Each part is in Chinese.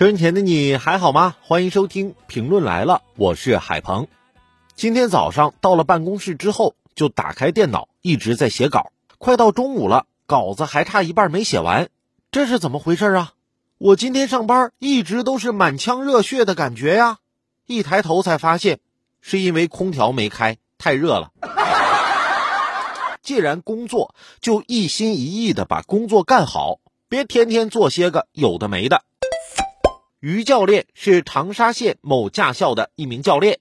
收音前的你还好吗？欢迎收听评论来了，我是海鹏。今天早上到了办公室之后，就打开电脑，一直在写稿。快到中午了，稿子还差一半没写完，这是怎么回事啊？我今天上班一直都是满腔热血的感觉呀，一抬头才发现，是因为空调没开，太热了。既然工作，就一心一意的把工作干好，别天天做些个有的没的。于教练是长沙县某驾校的一名教练，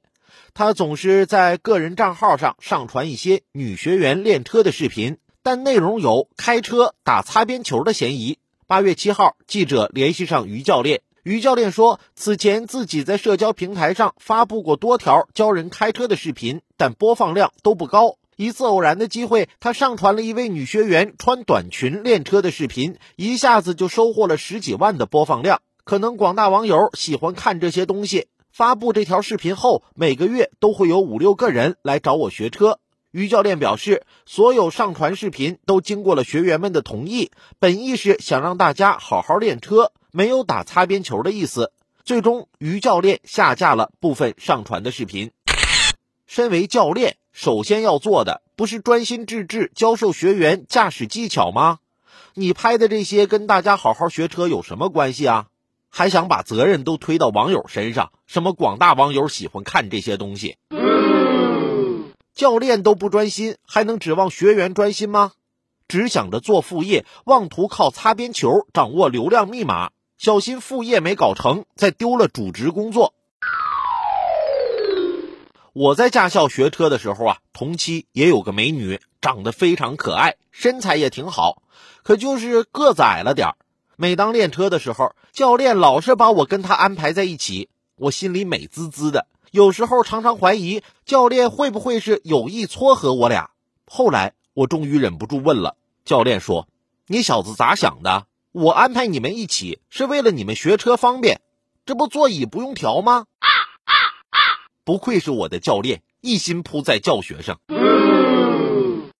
他总是在个人账号上上传一些女学员练车的视频，但内容有开车打擦边球的嫌疑。八月七号，记者联系上于教练，于教练说，此前自己在社交平台上发布过多条教人开车的视频，但播放量都不高。一次偶然的机会，他上传了一位女学员穿短裙练车的视频，一下子就收获了十几万的播放量。可能广大网友喜欢看这些东西。发布这条视频后，每个月都会有五六个人来找我学车。于教练表示，所有上传视频都经过了学员们的同意，本意是想让大家好好练车，没有打擦边球的意思。最终，于教练下架了部分上传的视频。身为教练，首先要做的不是专心致志教授学员驾驶技巧吗？你拍的这些跟大家好好学车有什么关系啊？还想把责任都推到网友身上？什么广大网友喜欢看这些东西？教练都不专心，还能指望学员专心吗？只想着做副业，妄图靠擦边球掌握流量密码，小心副业没搞成，再丢了主职工作。我在驾校学车的时候啊，同期也有个美女，长得非常可爱，身材也挺好，可就是个子矮了点儿。每当练车的时候，教练老是把我跟他安排在一起，我心里美滋滋的。有时候常常怀疑教练会不会是有意撮合我俩。后来我终于忍不住问了，教练说：“你小子咋想的？我安排你们一起是为了你们学车方便，这不座椅不用调吗？”不愧是我的教练，一心扑在教学上。